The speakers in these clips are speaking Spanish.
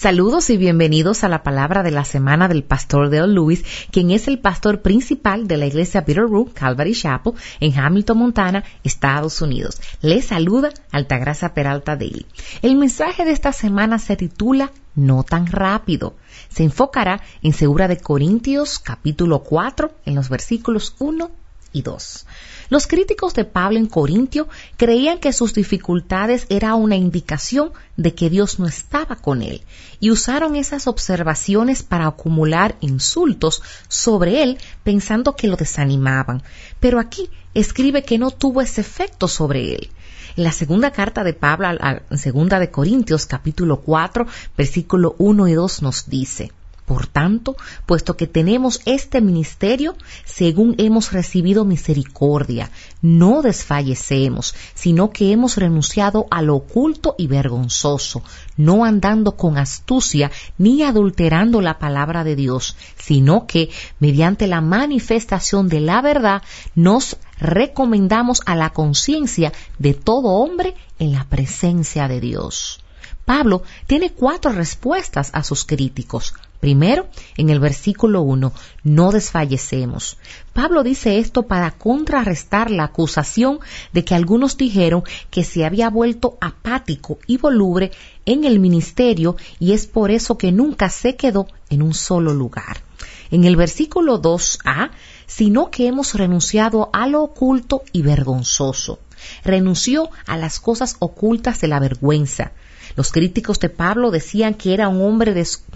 Saludos y bienvenidos a la palabra de la semana del pastor Dale Lewis, quien es el pastor principal de la iglesia Peter Root Calvary Chapel en Hamilton, Montana, Estados Unidos. Les saluda Altagracia Peralta Daly. El mensaje de esta semana se titula No tan rápido. Se enfocará en Segura de Corintios capítulo 4 en los versículos 1 y 2. Los críticos de Pablo en Corintio creían que sus dificultades era una indicación de que Dios no estaba con él y usaron esas observaciones para acumular insultos sobre él pensando que lo desanimaban. Pero aquí escribe que no tuvo ese efecto sobre él. En la segunda carta de Pablo, en segunda de Corintios capítulo 4, versículo 1 y 2 nos dice, por tanto, puesto que tenemos este ministerio, según hemos recibido misericordia, no desfallecemos, sino que hemos renunciado a lo oculto y vergonzoso, no andando con astucia ni adulterando la palabra de Dios, sino que, mediante la manifestación de la verdad, nos recomendamos a la conciencia de todo hombre en la presencia de Dios. Pablo tiene cuatro respuestas a sus críticos. Primero, en el versículo 1, no desfallecemos. Pablo dice esto para contrarrestar la acusación de que algunos dijeron que se había vuelto apático y voluble en el ministerio y es por eso que nunca se quedó en un solo lugar. En el versículo 2a, sino que hemos renunciado a lo oculto y vergonzoso. Renunció a las cosas ocultas de la vergüenza los críticos de Pablo decían que era un hombre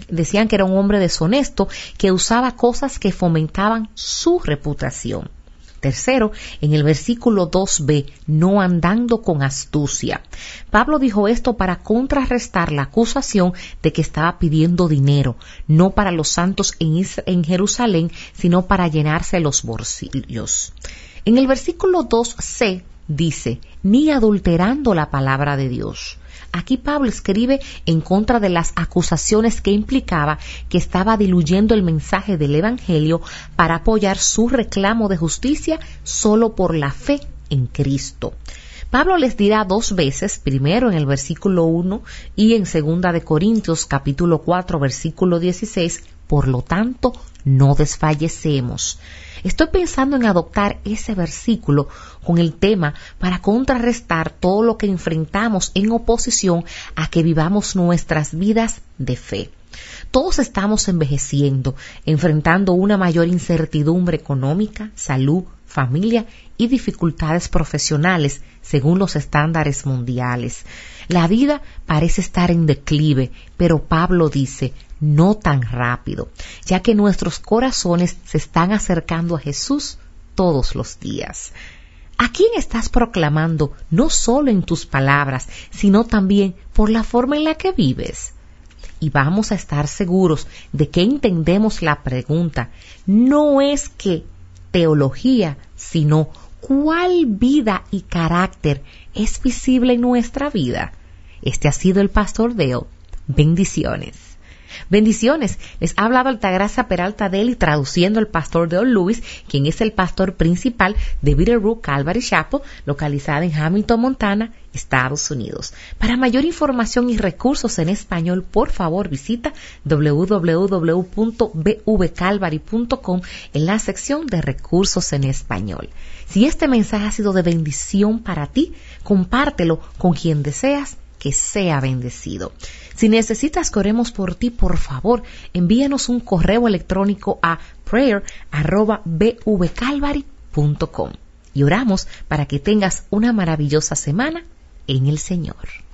decían que era un hombre deshonesto que usaba cosas que fomentaban su reputación. Tercero, en el versículo 2b, no andando con astucia. Pablo dijo esto para contrarrestar la acusación de que estaba pidiendo dinero, no para los santos en, en Jerusalén, sino para llenarse los bolsillos. En el versículo 2c dice, ni adulterando la palabra de Dios. Aquí Pablo escribe en contra de las acusaciones que implicaba que estaba diluyendo el mensaje del Evangelio para apoyar su reclamo de justicia solo por la fe en Cristo. Pablo les dirá dos veces, primero en el versículo 1 y en segunda de Corintios capítulo 4 versículo 16, por lo tanto, no desfallecemos. Estoy pensando en adoptar ese versículo con el tema para contrarrestar todo lo que enfrentamos en oposición a que vivamos nuestras vidas de fe. Todos estamos envejeciendo, enfrentando una mayor incertidumbre económica, salud, familia y dificultades profesionales según los estándares mundiales. La vida parece estar en declive, pero Pablo dice, no tan rápido, ya que nuestros corazones se están acercando a Jesús todos los días. ¿A quién estás proclamando no solo en tus palabras, sino también por la forma en la que vives? Y vamos a estar seguros de que entendemos la pregunta. No es que teología, sino cuál vida y carácter es visible en nuestra vida. Este ha sido el Pastor Deo. Bendiciones. Bendiciones. Les ha hablado Altagracia Peralta Deli traduciendo el pastor Deo Lewis, quien es el pastor principal de Bitterroot Calvary Chapel, localizada en Hamilton, Montana, Estados Unidos. Para mayor información y recursos en español, por favor visita www.bvcalvary.com en la sección de recursos en español. Si este mensaje ha sido de bendición para ti, compártelo con quien deseas que sea bendecido. Si necesitas que oremos por ti, por favor, envíanos un correo electrónico a prayer.bvcalvary.com y oramos para que tengas una maravillosa semana en el Señor.